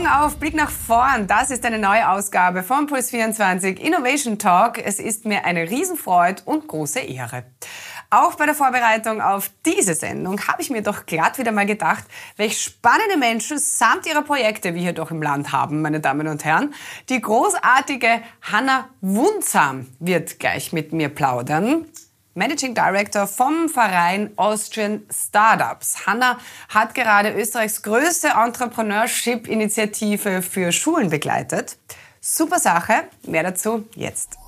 Augen auf, Blick nach vorn. Das ist eine neue Ausgabe von Puls 24 Innovation Talk. Es ist mir eine Riesenfreude und große Ehre. Auch bei der Vorbereitung auf diese Sendung habe ich mir doch glatt wieder mal gedacht, welch spannende Menschen samt ihrer Projekte wir hier doch im Land haben, meine Damen und Herren. Die großartige Hanna Wundsam wird gleich mit mir plaudern. Managing Director vom Verein Austrian Startups. Hanna hat gerade Österreichs größte Entrepreneurship-Initiative für Schulen begleitet. Super Sache, mehr dazu jetzt.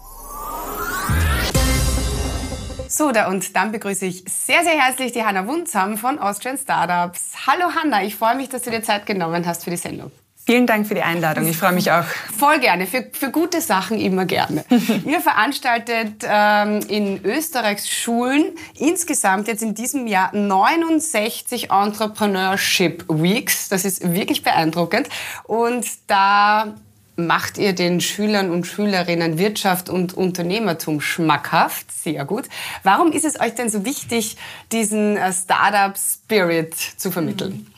So, da und dann begrüße ich sehr, sehr herzlich die Hanna Wundsam von Austrian Startups. Hallo Hanna, ich freue mich, dass du dir Zeit genommen hast für die Sendung. Vielen Dank für die Einladung. Ich freue mich auch. Voll gerne. Für, für gute Sachen immer gerne. Ihr veranstaltet ähm, in Österreichs Schulen insgesamt jetzt in diesem Jahr 69 Entrepreneurship Weeks. Das ist wirklich beeindruckend. Und da macht ihr den Schülern und Schülerinnen Wirtschaft und Unternehmertum schmackhaft. Sehr gut. Warum ist es euch denn so wichtig, diesen äh, Startup Spirit zu vermitteln?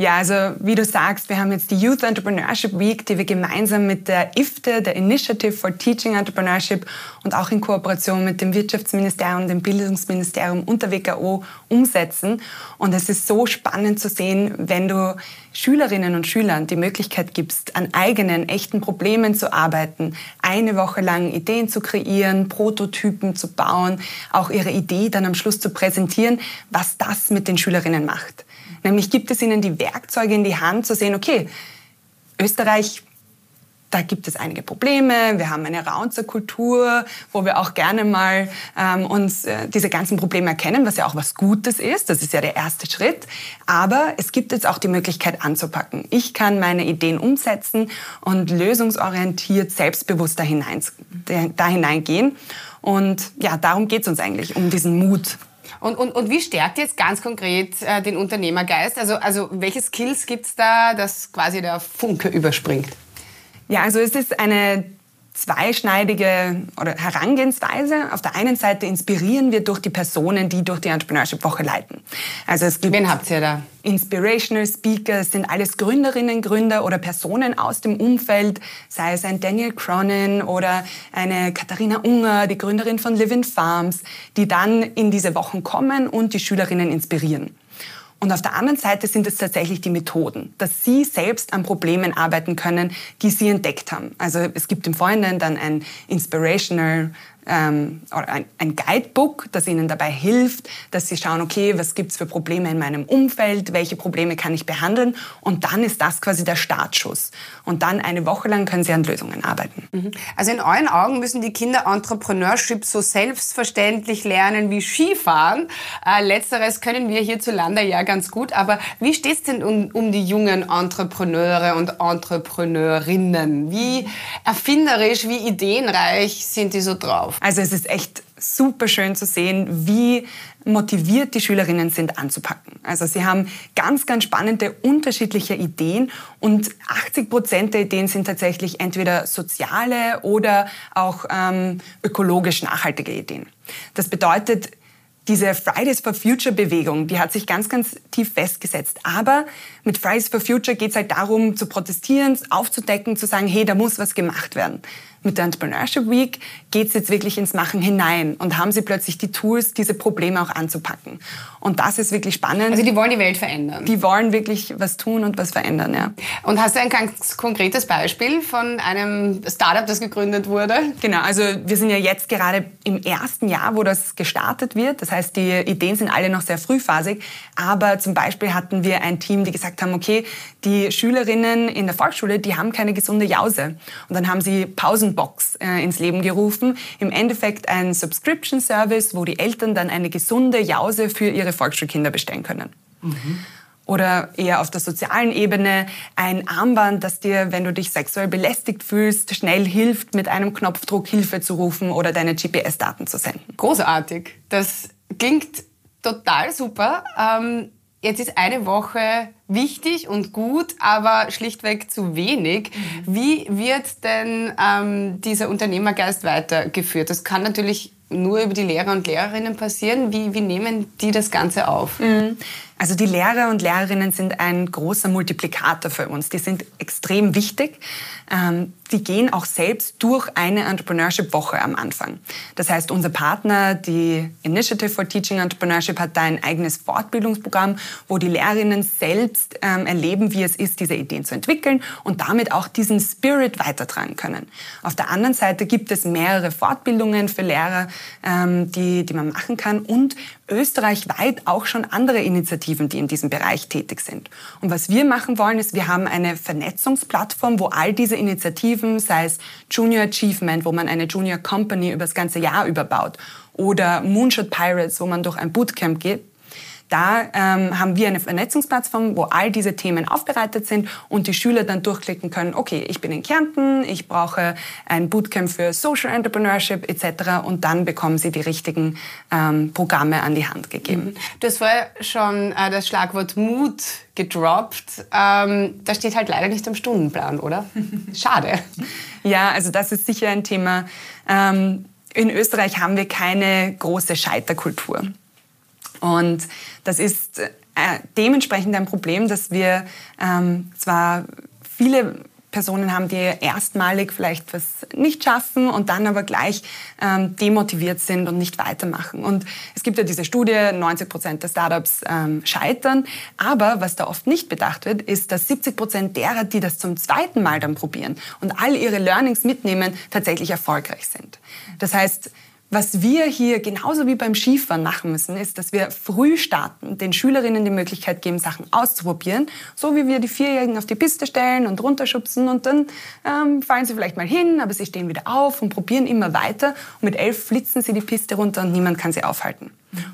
Ja, also wie du sagst, wir haben jetzt die Youth Entrepreneurship Week, die wir gemeinsam mit der IFTE, der Initiative for Teaching Entrepreneurship und auch in Kooperation mit dem Wirtschaftsministerium, dem Bildungsministerium und der WKO umsetzen. Und es ist so spannend zu sehen, wenn du Schülerinnen und Schülern die Möglichkeit gibst, an eigenen, echten Problemen zu arbeiten, eine Woche lang Ideen zu kreieren, Prototypen zu bauen, auch ihre Idee dann am Schluss zu präsentieren, was das mit den Schülerinnen macht. Nämlich gibt es ihnen die Werkzeuge in die Hand zu sehen, okay, Österreich, da gibt es einige Probleme. Wir haben eine Raunzer-Kultur, wo wir auch gerne mal ähm, uns äh, diese ganzen Probleme erkennen, was ja auch was Gutes ist. Das ist ja der erste Schritt. Aber es gibt jetzt auch die Möglichkeit anzupacken. Ich kann meine Ideen umsetzen und lösungsorientiert, selbstbewusst da, hinein, da hineingehen. Und ja, darum geht es uns eigentlich, um diesen Mut und, und, und wie stärkt jetzt ganz konkret äh, den Unternehmergeist? Also, also welche Skills gibt es da, dass quasi der Funke überspringt? Ja, also es ist eine zweischneidige oder Herangehensweise. Auf der einen Seite inspirieren wir durch die Personen, die durch die Entrepreneurship Woche leiten. Also es gibt Wen habt ihr da? Inspirational Speaker sind alles Gründerinnen, Gründer oder Personen aus dem Umfeld, sei es ein Daniel Cronin oder eine Katharina Unger, die Gründerin von Living Farms, die dann in diese Wochen kommen und die Schülerinnen inspirieren. Und auf der anderen Seite sind es tatsächlich die Methoden, dass Sie selbst an Problemen arbeiten können, die Sie entdeckt haben. Also es gibt im Vorhinein dann ein Inspirational ähm, oder ein, Guidebook, das Ihnen dabei hilft, dass Sie schauen, okay, was gibt's für Probleme in meinem Umfeld, welche Probleme kann ich behandeln und dann ist das quasi der Startschuss. Und dann eine Woche lang können Sie an Lösungen arbeiten. Mhm. Also in euren Augen müssen die Kinder Entrepreneurship so selbstverständlich lernen wie Skifahren. Äh, letzteres können wir hierzulande ja ganz gut, aber wie steht's denn um, um die jungen Entrepreneure und Entrepreneurinnen? Wie erfinderisch, wie ideenreich sind die so drauf? Also es ist echt super schön zu sehen, wie motiviert die Schülerinnen sind anzupacken. Also sie haben ganz, ganz spannende, unterschiedliche Ideen und 80 Prozent der Ideen sind tatsächlich entweder soziale oder auch ähm, ökologisch nachhaltige Ideen. Das bedeutet, diese Fridays for Future Bewegung, die hat sich ganz, ganz tief festgesetzt. Aber mit Fridays for Future geht es halt darum, zu protestieren, aufzudecken, zu sagen, hey, da muss was gemacht werden mit der Entrepreneurship Week geht es jetzt wirklich ins Machen hinein und haben sie plötzlich die Tools, diese Probleme auch anzupacken. Und das ist wirklich spannend. Also die wollen die Welt verändern. Die wollen wirklich was tun und was verändern, ja. Und hast du ein ganz konkretes Beispiel von einem Startup, das gegründet wurde? Genau, also wir sind ja jetzt gerade im ersten Jahr, wo das gestartet wird. Das heißt, die Ideen sind alle noch sehr frühphasig. Aber zum Beispiel hatten wir ein Team, die gesagt haben, okay, die Schülerinnen in der Volksschule, die haben keine gesunde Jause. Und dann haben sie Pausenbox äh, ins Leben gerufen. Im Endeffekt ein Subscription Service, wo die Eltern dann eine gesunde Jause für ihre Volksschulkinder bestellen können. Mhm. Oder eher auf der sozialen Ebene ein Armband, das dir, wenn du dich sexuell belästigt fühlst, schnell hilft, mit einem Knopfdruck Hilfe zu rufen oder deine GPS-Daten zu senden. Großartig. Das klingt total super. Ähm Jetzt ist eine Woche wichtig und gut, aber schlichtweg zu wenig. Mhm. Wie wird denn ähm, dieser Unternehmergeist weitergeführt? Das kann natürlich nur über die Lehrer und Lehrerinnen passieren. Wie, wie nehmen die das Ganze auf? Mhm. Also die Lehrer und Lehrerinnen sind ein großer Multiplikator für uns. Die sind extrem wichtig. Ähm, die gehen auch selbst durch eine Entrepreneurship-Woche am Anfang. Das heißt, unser Partner, die Initiative for Teaching Entrepreneurship, hat da ein eigenes Fortbildungsprogramm, wo die Lehrerinnen selbst ähm, erleben, wie es ist, diese Ideen zu entwickeln und damit auch diesen Spirit weitertragen können. Auf der anderen Seite gibt es mehrere Fortbildungen für Lehrer, ähm, die, die man machen kann und österreichweit auch schon andere Initiativen, die in diesem Bereich tätig sind. Und was wir machen wollen, ist, wir haben eine Vernetzungsplattform, wo all diese Initiativen, sei es Junior Achievement, wo man eine Junior Company über das ganze Jahr überbaut, oder Moonshot Pirates, wo man durch ein Bootcamp geht, da ähm, haben wir eine Vernetzungsplattform, wo all diese Themen aufbereitet sind und die Schüler dann durchklicken können, okay, ich bin in Kärnten, ich brauche ein Bootcamp für Social Entrepreneurship etc. Und dann bekommen sie die richtigen ähm, Programme an die Hand gegeben. Du hast vorher schon äh, das Schlagwort Mut gedroppt. Ähm, das steht halt leider nicht im Stundenplan, oder? Schade. Ja, also das ist sicher ein Thema. Ähm, in Österreich haben wir keine große Scheiterkultur. Und das ist äh, dementsprechend ein Problem, dass wir ähm, zwar viele Personen haben, die erstmalig vielleicht was nicht schaffen und dann aber gleich ähm, demotiviert sind und nicht weitermachen. Und es gibt ja diese Studie, 90 Prozent der Startups ähm, scheitern. Aber was da oft nicht bedacht wird, ist, dass 70 Prozent derer, die das zum zweiten Mal dann probieren und all ihre Learnings mitnehmen, tatsächlich erfolgreich sind. Das heißt, was wir hier genauso wie beim Skifahren machen müssen, ist, dass wir früh starten, den Schülerinnen die Möglichkeit geben, Sachen auszuprobieren, so wie wir die Vierjährigen auf die Piste stellen und runterschubsen und dann ähm, fallen sie vielleicht mal hin, aber sie stehen wieder auf und probieren immer weiter und mit elf flitzen sie die Piste runter und niemand kann sie aufhalten.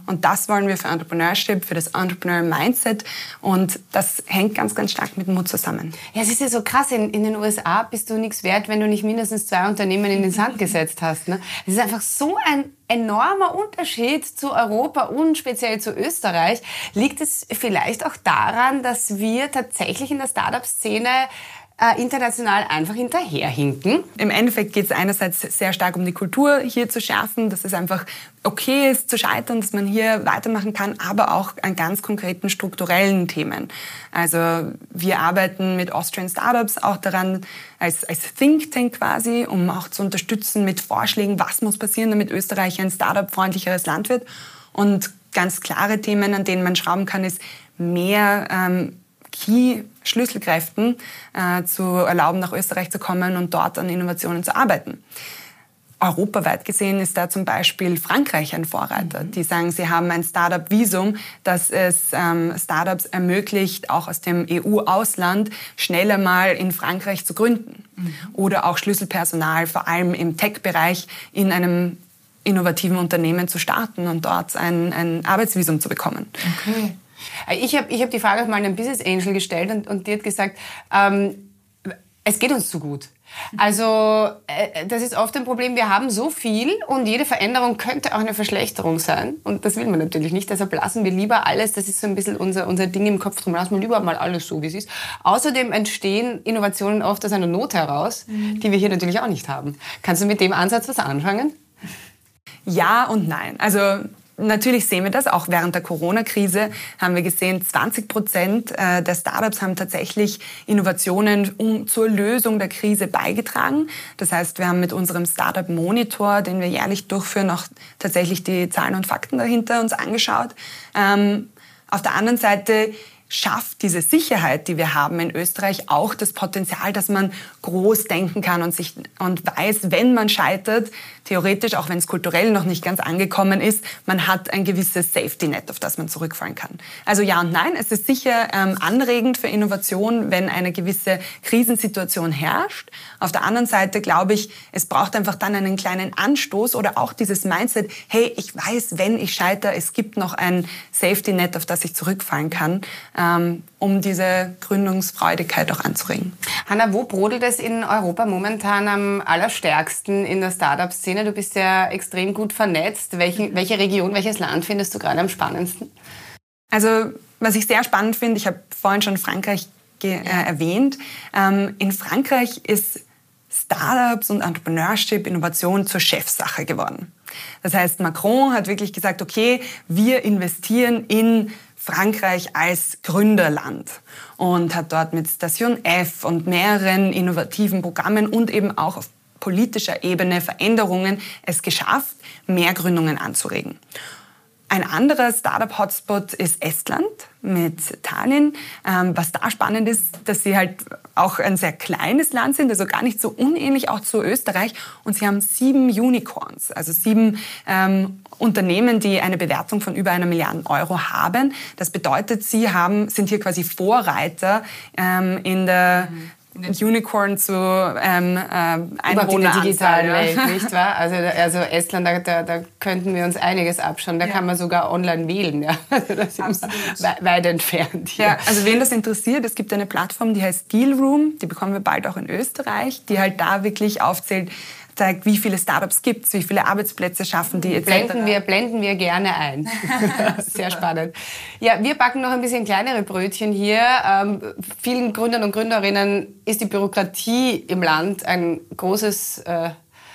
Und das wollen wir für Entrepreneurship, für das Entrepreneur Mindset. Und das hängt ganz, ganz stark mit Mut zusammen. Ja, es ist ja so krass. In, in den USA bist du nichts wert, wenn du nicht mindestens zwei Unternehmen in den Sand gesetzt hast. Ne? Ist einfach so ein enormer Unterschied zu Europa und speziell zu Österreich. Liegt es vielleicht auch daran, dass wir tatsächlich in der Startup-Szene äh, international einfach hinterherhinken. Im Endeffekt geht es einerseits sehr stark um die Kultur hier zu schärfen, dass es einfach okay ist zu scheitern, dass man hier weitermachen kann, aber auch an ganz konkreten strukturellen Themen. Also wir arbeiten mit Austrian Startups auch daran, als, als Think Tank quasi, um auch zu unterstützen mit Vorschlägen, was muss passieren, damit Österreich ein Startup-freundlicheres Land wird. Und ganz klare Themen, an denen man schrauben kann, ist mehr ähm, Key-Schlüsselkräften äh, zu erlauben, nach Österreich zu kommen und dort an Innovationen zu arbeiten. Europaweit gesehen ist da zum Beispiel Frankreich ein Vorreiter. Mhm. Die sagen, sie haben ein Startup-Visum, das es ähm, Startups ermöglicht, auch aus dem EU-Ausland schneller mal in Frankreich zu gründen. Mhm. Oder auch Schlüsselpersonal, vor allem im Tech-Bereich, in einem innovativen Unternehmen zu starten und dort ein, ein Arbeitsvisum zu bekommen. Okay. Ich habe ich hab die Frage mal einem Business Angel gestellt und, und die hat gesagt, ähm, es geht uns zu gut. Also äh, das ist oft ein Problem, wir haben so viel und jede Veränderung könnte auch eine Verschlechterung sein und das will man natürlich nicht, deshalb lassen wir lieber alles, das ist so ein bisschen unser, unser Ding im Kopf drum, lassen wir lieber mal alles so, wie es ist. Außerdem entstehen Innovationen oft aus einer Not heraus, mhm. die wir hier natürlich auch nicht haben. Kannst du mit dem Ansatz was anfangen? Ja und nein. Also Natürlich sehen wir das. Auch während der Corona-Krise haben wir gesehen, 20 Prozent äh, der Startups haben tatsächlich Innovationen um, zur Lösung der Krise beigetragen. Das heißt, wir haben mit unserem Startup Monitor, den wir jährlich durchführen, auch tatsächlich die Zahlen und Fakten dahinter uns angeschaut. Ähm, auf der anderen Seite schafft diese Sicherheit, die wir haben in Österreich, auch das Potenzial, dass man groß denken kann und sich und weiß, wenn man scheitert, theoretisch, auch wenn es kulturell noch nicht ganz angekommen ist, man hat ein gewisses Safety Net, auf das man zurückfallen kann. Also ja und nein, es ist sicher ähm, anregend für Innovation, wenn eine gewisse Krisensituation herrscht. Auf der anderen Seite glaube ich, es braucht einfach dann einen kleinen Anstoß oder auch dieses Mindset, hey, ich weiß, wenn ich scheitere, es gibt noch ein Safety Net, auf das ich zurückfallen kann, um diese Gründungsfreudigkeit auch anzuregen. Hanna, wo brodelt es in Europa momentan am allerstärksten in der Startup-Szene? Du bist ja extrem gut vernetzt. Welche, welche Region, welches Land findest du gerade am spannendsten? Also, was ich sehr spannend finde, ich habe vorhin schon Frankreich äh, erwähnt. Ähm, in Frankreich ist Startups und Entrepreneurship, Innovation zur Chefsache geworden. Das heißt, Macron hat wirklich gesagt, okay, wir investieren in Frankreich als Gründerland und hat dort mit Station F und mehreren innovativen Programmen und eben auch auf politischer Ebene Veränderungen es geschafft, mehr Gründungen anzuregen. Ein anderer Startup-Hotspot ist Estland mit Tallinn. Ähm, was da spannend ist, dass sie halt auch ein sehr kleines Land sind, also gar nicht so unähnlich auch zu Österreich. Und sie haben sieben Unicorns, also sieben ähm, Unternehmen, die eine Bewertung von über einer Milliarde Euro haben. Das bedeutet, sie haben, sind hier quasi Vorreiter ähm, in der Unicorn zu ähm, äh, Einwohner in der digitalen Welt, nicht wahr? Also, also Estland, da, da, da, könnten wir uns einiges abschauen. Da ja. kann man sogar online wählen. Ja. Also das ist weit entfernt. Hier. Ja, also wen das interessiert, es gibt eine Plattform, die heißt Dealroom. Die bekommen wir bald auch in Österreich, die halt da wirklich aufzählt, zeigt, wie viele Startups gibt es, wie viele Arbeitsplätze schaffen die etc. Blenden wir, blenden wir gerne ein. Sehr spannend. Ja, wir backen noch ein bisschen kleinere Brötchen hier. Ähm, vielen Gründern und Gründerinnen ist die Bürokratie im Land ein großes... Äh,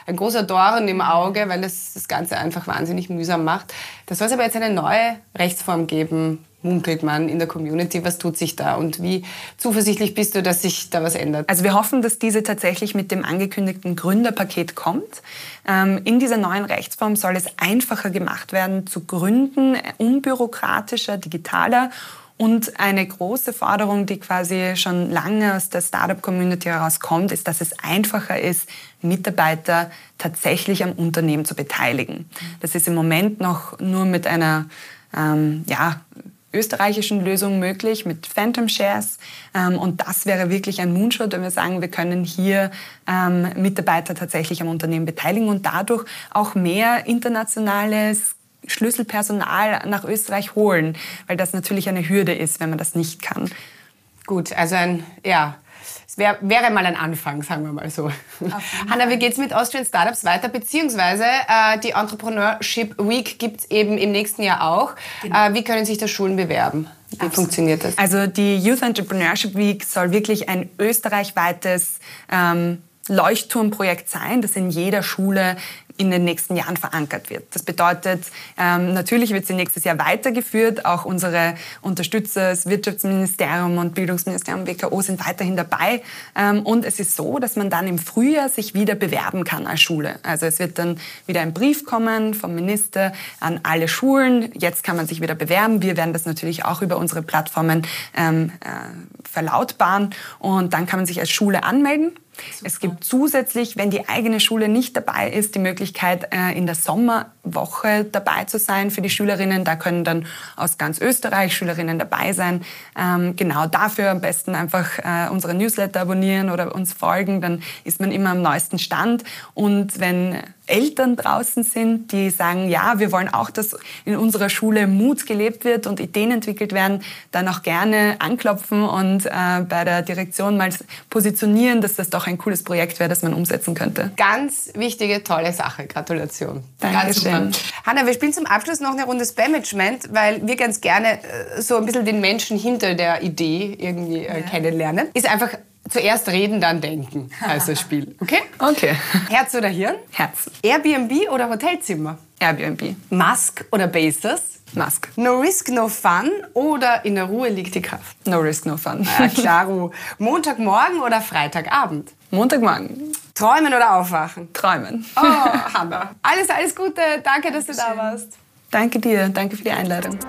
ein großer Dorn im Auge, weil das das Ganze einfach wahnsinnig mühsam macht. Das soll es aber jetzt eine neue Rechtsform geben, munkelt man in der Community? Was tut sich da und wie zuversichtlich bist du, dass sich da was ändert? Also wir hoffen, dass diese tatsächlich mit dem angekündigten Gründerpaket kommt. Ähm, in dieser neuen Rechtsform soll es einfacher gemacht werden zu gründen, unbürokratischer, digitaler und eine große Forderung, die quasi schon lange aus der Startup-Community herauskommt, ist, dass es einfacher ist, Mitarbeiter tatsächlich am Unternehmen zu beteiligen. Das ist im Moment noch nur mit einer ähm, ja, österreichischen Lösung möglich mit Phantom Shares. Ähm, und das wäre wirklich ein Moonshot, wenn wir sagen, wir können hier ähm, Mitarbeiter tatsächlich am Unternehmen beteiligen und dadurch auch mehr internationales Schlüsselpersonal nach Österreich holen, weil das natürlich eine Hürde ist, wenn man das nicht kann. Gut, also ein, ja, es wär, wäre mal ein Anfang, sagen wir mal so. Hanna, wie geht es mit Austrian Startups weiter? Beziehungsweise äh, die Entrepreneurship Week gibt es eben im nächsten Jahr auch. Genau. Äh, wie können sich da Schulen bewerben? Wie Absolut. funktioniert das? Also die Youth Entrepreneurship Week soll wirklich ein österreichweites ähm, Leuchtturmprojekt sein, das in jeder Schule in den nächsten Jahren verankert wird. Das bedeutet, ähm, natürlich wird sie nächstes Jahr weitergeführt. Auch unsere Unterstützer, das Wirtschaftsministerium und Bildungsministerium WKO sind weiterhin dabei. Ähm, und es ist so, dass man dann im Frühjahr sich wieder bewerben kann als Schule. Also es wird dann wieder ein Brief kommen vom Minister an alle Schulen. Jetzt kann man sich wieder bewerben. Wir werden das natürlich auch über unsere Plattformen ähm, äh, verlautbaren. Und dann kann man sich als Schule anmelden. Super. Es gibt zusätzlich, wenn die eigene Schule nicht dabei ist, die Möglichkeit, äh, in der Sommerwoche dabei zu sein für die Schülerinnen. Da können dann aus ganz Österreich Schülerinnen dabei sein. Ähm, genau dafür am besten einfach äh, unsere Newsletter abonnieren oder uns folgen. Dann ist man immer am neuesten Stand. Und wenn Eltern draußen sind, die sagen, ja, wir wollen auch, dass in unserer Schule Mut gelebt wird und Ideen entwickelt werden, dann auch gerne anklopfen und äh, bei der Direktion mal positionieren, dass das doch ein cooles Projekt wäre, das man umsetzen könnte. Ganz wichtige, tolle Sache. Gratulation. Dankeschön. Hanna, wir spielen zum Abschluss noch eine Runde Spamagement, weil wir ganz gerne äh, so ein bisschen den Menschen hinter der Idee irgendwie äh, ja. kennenlernen. Ist einfach Zuerst reden, dann denken heißt das Spiel. Okay? Okay. Herz oder Hirn? Herz. Airbnb oder Hotelzimmer? Airbnb. Musk oder Bezos? Musk. No risk, no fun oder in der Ruhe liegt die Kraft? No risk, no fun. Ja, klaro. Montagmorgen oder Freitagabend? Montagmorgen. Träumen oder aufwachen? Träumen. Oh, Hanna. Alles, alles Gute. Danke, dass du da warst. Danke dir. Danke für die Einladung.